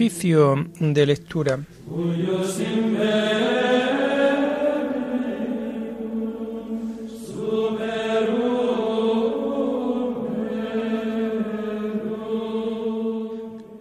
Oficio de lectura.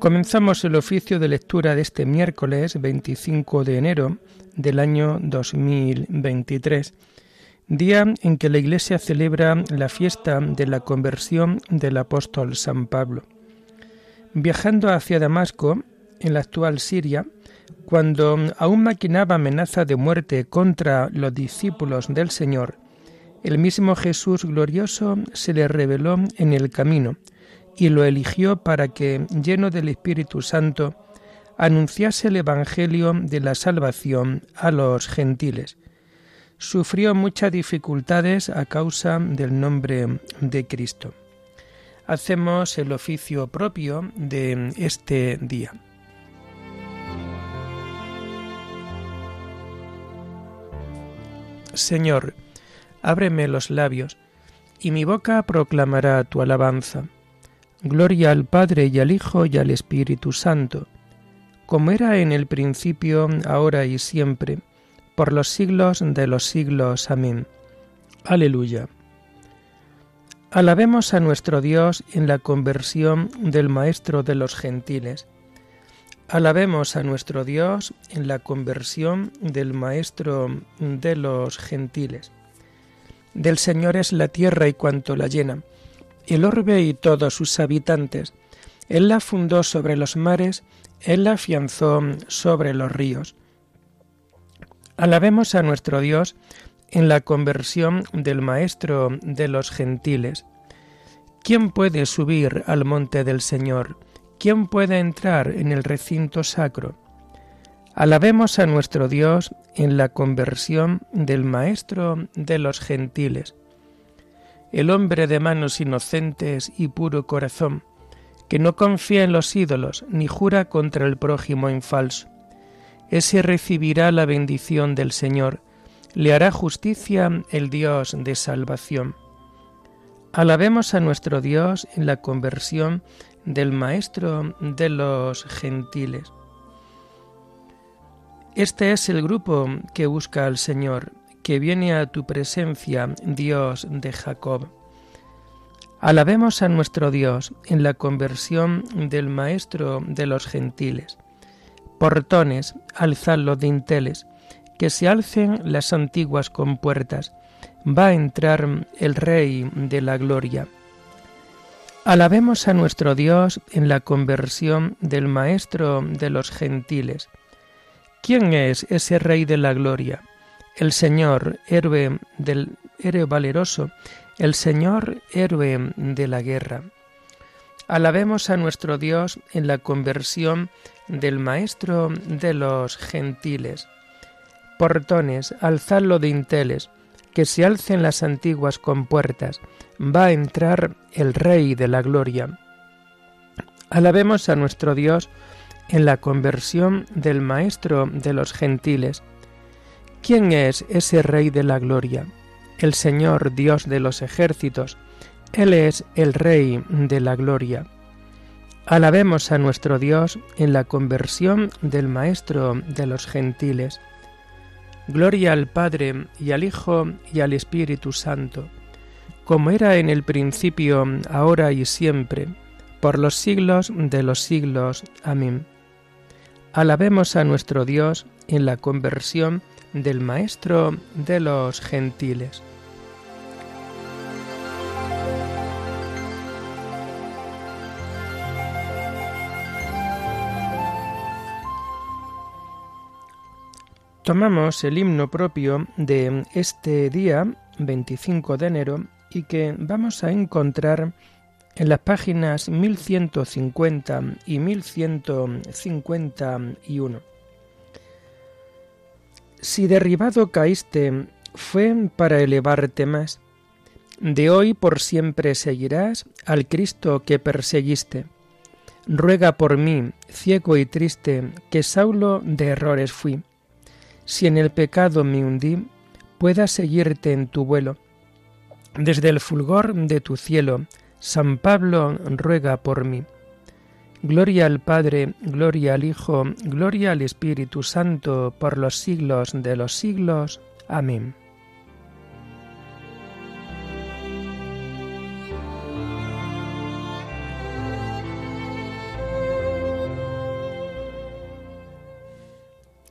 Comenzamos el oficio de lectura de este miércoles 25 de enero del año 2023, día en que la Iglesia celebra la fiesta de la conversión del apóstol San Pablo. Viajando hacia Damasco, en la actual Siria, cuando aún maquinaba amenaza de muerte contra los discípulos del Señor, el mismo Jesús glorioso se le reveló en el camino y lo eligió para que, lleno del Espíritu Santo, anunciase el Evangelio de la salvación a los gentiles. Sufrió muchas dificultades a causa del nombre de Cristo. Hacemos el oficio propio de este día. Señor, ábreme los labios, y mi boca proclamará tu alabanza. Gloria al Padre y al Hijo y al Espíritu Santo, como era en el principio, ahora y siempre, por los siglos de los siglos. Amén. Aleluya. Alabemos a nuestro Dios en la conversión del Maestro de los gentiles. Alabemos a nuestro Dios en la conversión del Maestro de los gentiles. Del Señor es la tierra y cuanto la llena el orbe y todos sus habitantes. Él la fundó sobre los mares, Él la afianzó sobre los ríos. Alabemos a nuestro Dios en la conversión del Maestro de los gentiles. ¿Quién puede subir al monte del Señor? ¿Quién puede entrar en el recinto sacro? Alabemos a nuestro Dios en la conversión del Maestro de los gentiles el hombre de manos inocentes y puro corazón, que no confía en los ídolos ni jura contra el prójimo en falso. Ese recibirá la bendición del Señor, le hará justicia el Dios de salvación. Alabemos a nuestro Dios en la conversión del Maestro de los gentiles. Este es el grupo que busca al Señor, que viene a tu presencia, Dios de Jacob. Alabemos a nuestro Dios en la conversión del Maestro de los gentiles. Portones, alzad los dinteles, que se alcen las antiguas compuertas, va a entrar el Rey de la Gloria. Alabemos a nuestro Dios en la conversión del Maestro de los gentiles. ¿Quién es ese Rey de la Gloria? el Señor, héroe del héroe valeroso, el Señor, héroe de la guerra. Alabemos a nuestro Dios en la conversión del Maestro de los gentiles. Portones, alzadlo de inteles, que se alcen las antiguas compuertas, va a entrar el Rey de la Gloria. Alabemos a nuestro Dios en la conversión del Maestro de los gentiles. ¿Quién es ese Rey de la Gloria? El Señor Dios de los ejércitos. Él es el Rey de la Gloria. Alabemos a nuestro Dios en la conversión del Maestro de los gentiles. Gloria al Padre y al Hijo y al Espíritu Santo, como era en el principio, ahora y siempre, por los siglos de los siglos. Amén. Alabemos a nuestro Dios en la conversión del Maestro de los gentiles. Tomamos el himno propio de este día, 25 de enero, y que vamos a encontrar en las páginas 1150 y 1151. Si derribado caíste, fue para elevarte más. De hoy por siempre seguirás al Cristo que perseguiste. Ruega por mí, ciego y triste, que Saulo de errores fui. Si en el pecado me hundí, pueda seguirte en tu vuelo. Desde el fulgor de tu cielo, San Pablo ruega por mí. Gloria al Padre, gloria al Hijo, gloria al Espíritu Santo, por los siglos de los siglos. Amén.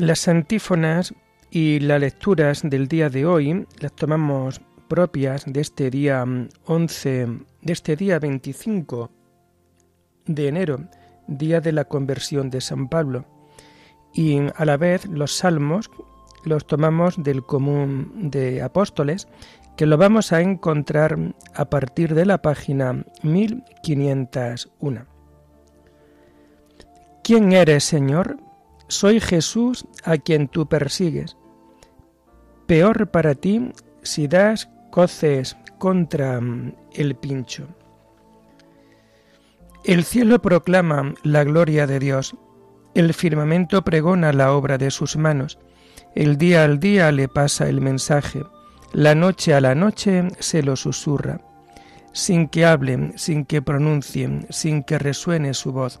Las antífonas y las lecturas del día de hoy las tomamos propias de este día 11, de este día 25 de enero, día de la conversión de San Pablo. Y a la vez los salmos los tomamos del común de apóstoles, que lo vamos a encontrar a partir de la página 1501. ¿Quién eres, Señor? Soy Jesús a quien tú persigues. Peor para ti si das coces contra el pincho. El cielo proclama la gloria de Dios, el firmamento pregona la obra de sus manos, el día al día le pasa el mensaje, la noche a la noche se lo susurra, sin que hablen, sin que pronuncien, sin que resuene su voz.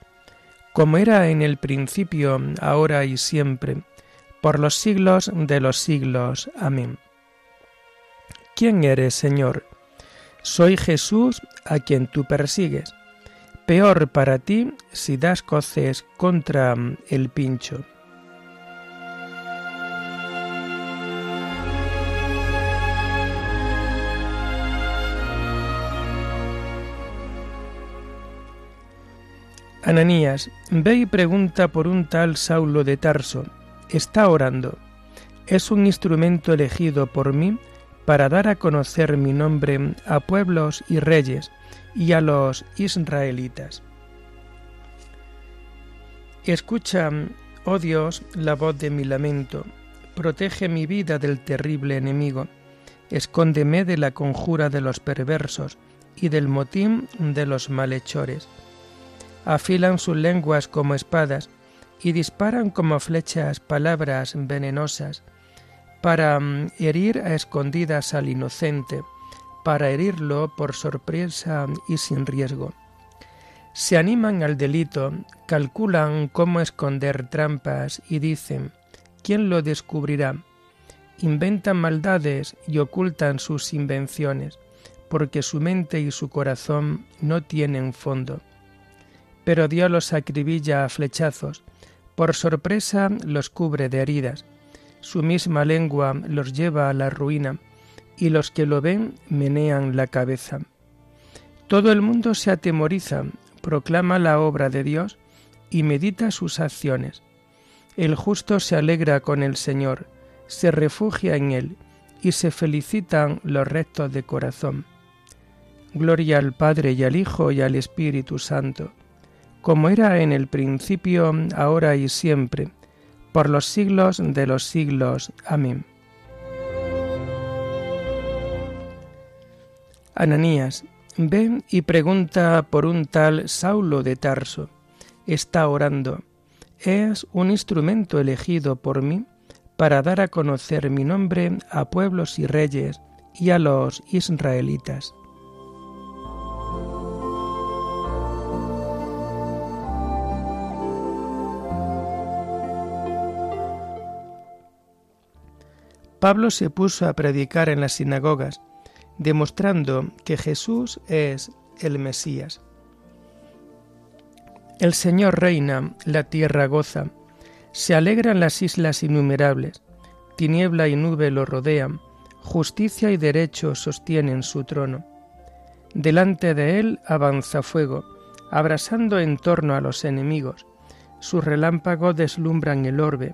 como era en el principio, ahora y siempre, por los siglos de los siglos. Amén. ¿Quién eres, Señor? Soy Jesús a quien tú persigues peor para ti si das coces contra el pincho. Ananías, ve y pregunta por un tal Saulo de Tarso. Está orando. Es un instrumento elegido por mí para dar a conocer mi nombre a pueblos y reyes y a los israelitas. Escucha, oh Dios, la voz de mi lamento, protege mi vida del terrible enemigo, escóndeme de la conjura de los perversos y del motín de los malhechores. Afilan sus lenguas como espadas y disparan como flechas palabras venenosas para mm, herir a escondidas al inocente, para herirlo por sorpresa y sin riesgo. Se animan al delito, calculan cómo esconder trampas y dicen, ¿quién lo descubrirá? Inventan maldades y ocultan sus invenciones, porque su mente y su corazón no tienen fondo. Pero Dios los acribilla a flechazos, por sorpresa los cubre de heridas, su misma lengua los lleva a la ruina, y los que lo ven menean la cabeza. Todo el mundo se atemoriza, proclama la obra de Dios y medita sus acciones. El justo se alegra con el Señor, se refugia en Él, y se felicitan los rectos de corazón. Gloria al Padre y al Hijo y al Espíritu Santo, como era en el principio, ahora y siempre, por los siglos de los siglos. Amén. Ananías, ven y pregunta por un tal Saulo de Tarso. Está orando. Es un instrumento elegido por mí para dar a conocer mi nombre a pueblos y reyes y a los israelitas. Pablo se puso a predicar en las sinagogas demostrando que Jesús es el Mesías. El Señor reina, la tierra goza, se alegran las islas innumerables, tiniebla y nube lo rodean, justicia y derecho sostienen su trono. Delante de él avanza fuego, abrasando en torno a los enemigos, sus relámpagos deslumbran el orbe,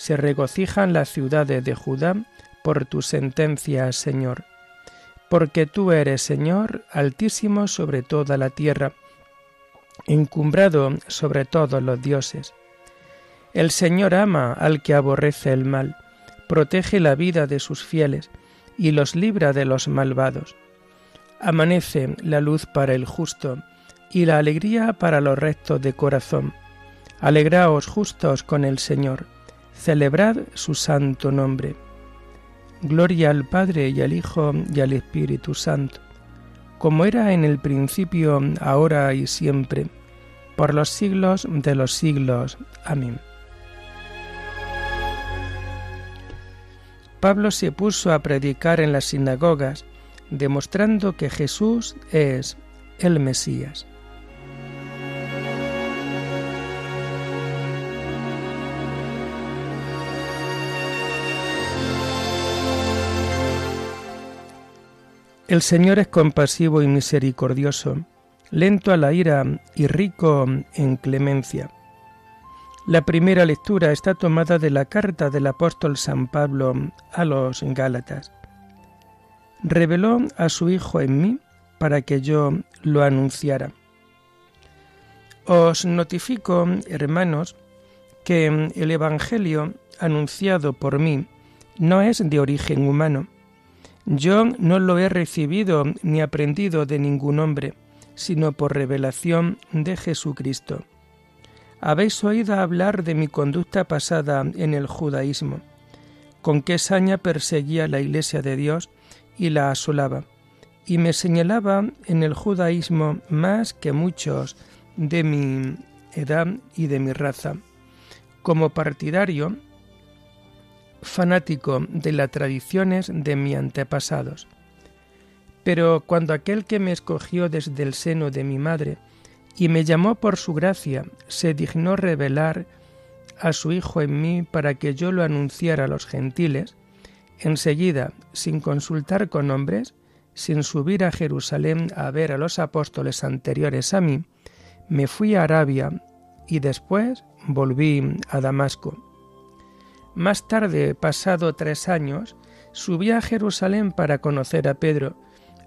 se regocijan las ciudades de Judá por tu sentencia, Señor. Porque tú eres, Señor, altísimo sobre toda la tierra, encumbrado sobre todos los dioses. El Señor ama al que aborrece el mal, protege la vida de sus fieles y los libra de los malvados. Amanece la luz para el justo y la alegría para los rectos de corazón. Alegraos justos con el Señor, celebrad su santo nombre. Gloria al Padre y al Hijo y al Espíritu Santo, como era en el principio, ahora y siempre, por los siglos de los siglos. Amén. Pablo se puso a predicar en las sinagogas, demostrando que Jesús es el Mesías. El Señor es compasivo y misericordioso, lento a la ira y rico en clemencia la primera lectura está tomada de la carta del apóstol San Pablo a los Gálatas. Reveló a su Hijo en mí para que yo lo anunciara. Os notifico, hermanos, que el Evangelio anunciado por mí no es de origen humano. Yo no lo he recibido ni aprendido de ningún hombre, sino por revelación de Jesucristo. Habéis oído hablar de mi conducta pasada en el judaísmo, con qué saña perseguía la iglesia de Dios y la asolaba, y me señalaba en el judaísmo más que muchos de mi edad y de mi raza. Como partidario, fanático de las tradiciones de mis antepasados. Pero cuando aquel que me escogió desde el seno de mi madre y me llamó por su gracia, se dignó revelar a su Hijo en mí para que yo lo anunciara a los gentiles, enseguida, sin consultar con hombres, sin subir a Jerusalén a ver a los apóstoles anteriores a mí, me fui a Arabia y después volví a Damasco. Más tarde, pasado tres años, subí a Jerusalén para conocer a Pedro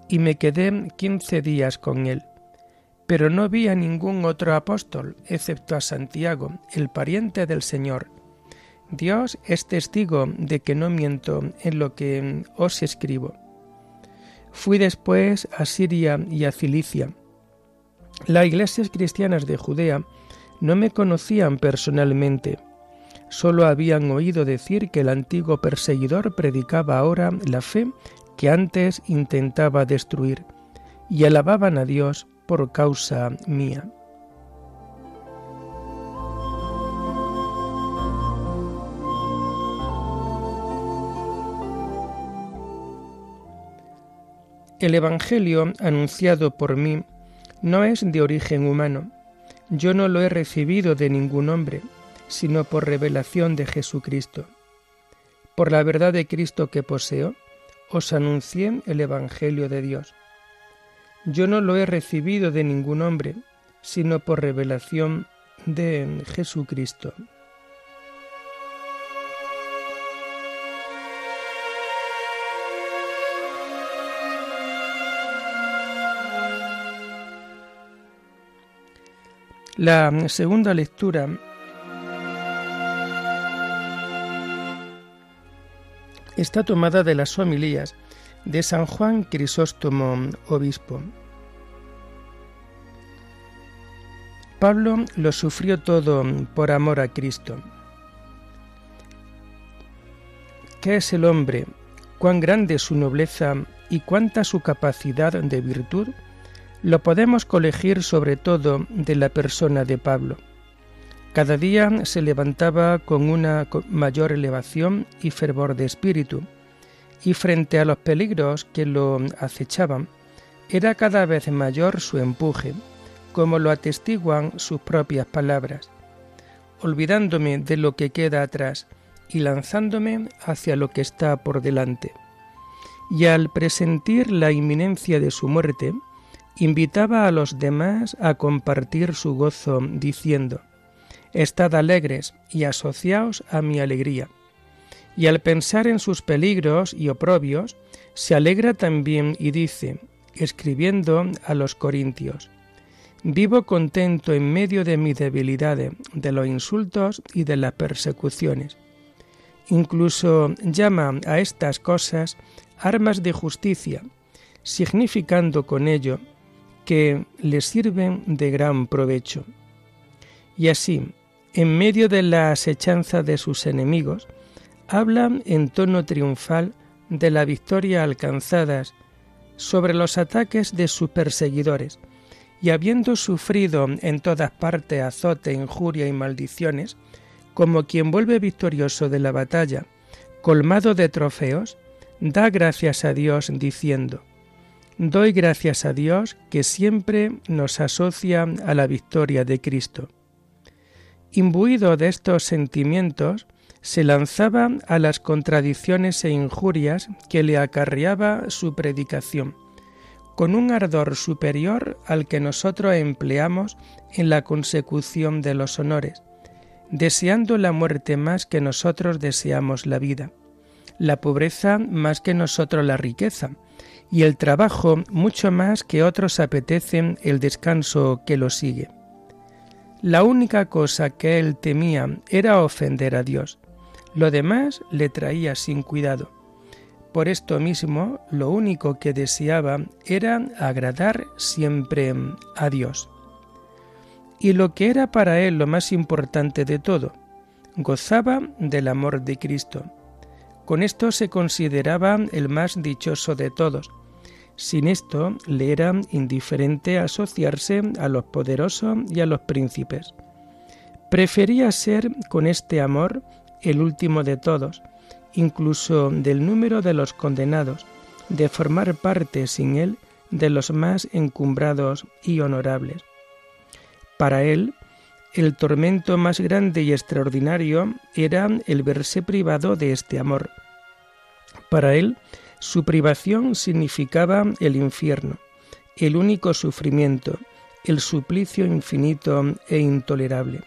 y me quedé quince días con él pero no vi a ningún otro apóstol, excepto a Santiago, el pariente del Señor. Dios es testigo de que no miento en lo que os escribo. Fui después a Siria y a Cilicia. Las iglesias cristianas de Judea no me conocían personalmente, solo habían oído decir que el antiguo perseguidor predicaba ahora la fe que antes intentaba destruir, y alababan a Dios por causa mía. El Evangelio anunciado por mí no es de origen humano. Yo no lo he recibido de ningún hombre, sino por revelación de Jesucristo. Por la verdad de Cristo que poseo, os anuncié el Evangelio de Dios yo no lo he recibido de ningún hombre, sino por revelación de Jesucristo. La segunda lectura está tomada de las homilías de San Juan Crisóstomo, obispo. Pablo lo sufrió todo por amor a Cristo. ¿Qué es el hombre? ¿Cuán grande es su nobleza y cuánta su capacidad de virtud? Lo podemos colegir sobre todo de la persona de Pablo. Cada día se levantaba con una mayor elevación y fervor de espíritu, y frente a los peligros que lo acechaban, era cada vez mayor su empuje, como lo atestiguan sus propias palabras. olvidándome de lo que queda atrás y lanzándome hacia lo que está por delante. Y al presentir la inminencia de su muerte, invitaba a los demás a compartir su gozo, diciendo, Estad alegres y asociaos a mi alegría. Y al pensar en sus peligros y oprobios, se alegra también y dice, escribiendo a los Corintios, Vivo contento en medio de mi debilidad, de los insultos y de las persecuciones. Incluso llama a estas cosas armas de justicia, significando con ello que le sirven de gran provecho. Y así, en medio de la asechanza de sus enemigos, hablan en tono triunfal de la victoria alcanzadas sobre los ataques de sus perseguidores, y habiendo sufrido en todas partes azote, injuria y maldiciones, como quien vuelve victorioso de la batalla, colmado de trofeos, da gracias a Dios diciendo, Doy gracias a Dios que siempre nos asocia a la victoria de Cristo. Imbuido de estos sentimientos, se lanzaba a las contradicciones e injurias que le acarreaba su predicación, con un ardor superior al que nosotros empleamos en la consecución de los honores, deseando la muerte más que nosotros deseamos la vida, la pobreza más que nosotros la riqueza, y el trabajo mucho más que otros apetecen el descanso que lo sigue. La única cosa que él temía era ofender a Dios, lo demás le traía sin cuidado. Por esto mismo, lo único que deseaba era agradar siempre a Dios y lo que era para él lo más importante de todo, gozaba del amor de Cristo. Con esto se consideraba el más dichoso de todos. Sin esto le era indiferente asociarse a los poderosos y a los príncipes. Prefería ser con este amor el último de todos, incluso del número de los condenados, de formar parte sin él de los más encumbrados y honorables. Para él, el tormento más grande y extraordinario era el verse privado de este amor. Para él, su privación significaba el infierno, el único sufrimiento, el suplicio infinito e intolerable.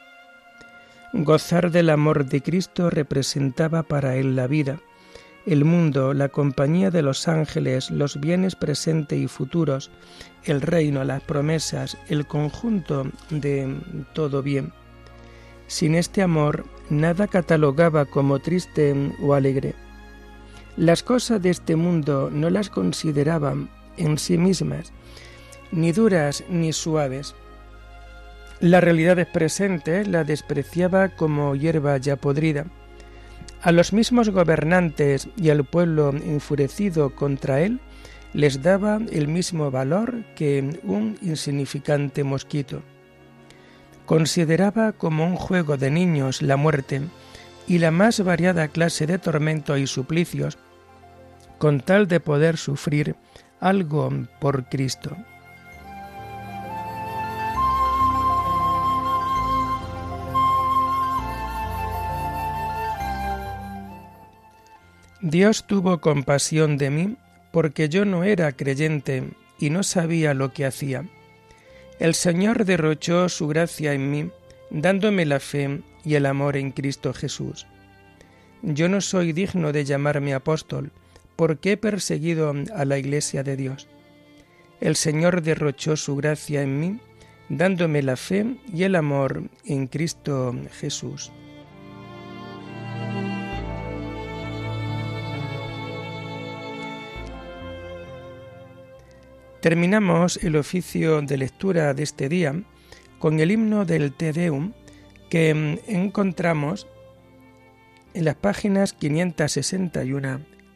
Gozar del amor de Cristo representaba para él la vida, el mundo, la compañía de los ángeles, los bienes presentes y futuros, el reino, las promesas, el conjunto de todo bien. Sin este amor, nada catalogaba como triste o alegre. Las cosas de este mundo no las consideraban en sí mismas, ni duras ni suaves. Las realidades presentes la despreciaba como hierba ya podrida a los mismos gobernantes y al pueblo enfurecido contra él les daba el mismo valor que un insignificante mosquito. Consideraba como un juego de niños la muerte y la más variada clase de tormentos y suplicios, con tal de poder sufrir algo por Cristo. Dios tuvo compasión de mí porque yo no era creyente y no sabía lo que hacía. El Señor derrochó su gracia en mí, dándome la fe y el amor en Cristo Jesús. Yo no soy digno de llamarme apóstol, porque he perseguido a la Iglesia de Dios. El Señor derrochó su gracia en mí, dándome la fe y el amor en Cristo Jesús. Terminamos el oficio de lectura de este día con el himno del Te Deum que mm, encontramos en las páginas 561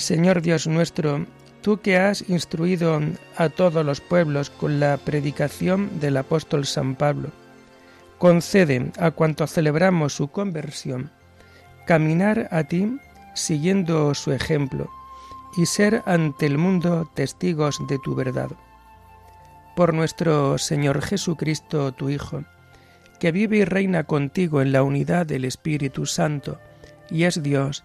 Señor Dios nuestro, tú que has instruido a todos los pueblos con la predicación del apóstol San Pablo, concede a cuantos celebramos su conversión caminar a ti siguiendo su ejemplo y ser ante el mundo testigos de tu verdad. Por nuestro Señor Jesucristo, tu Hijo, que vive y reina contigo en la unidad del Espíritu Santo, y es Dios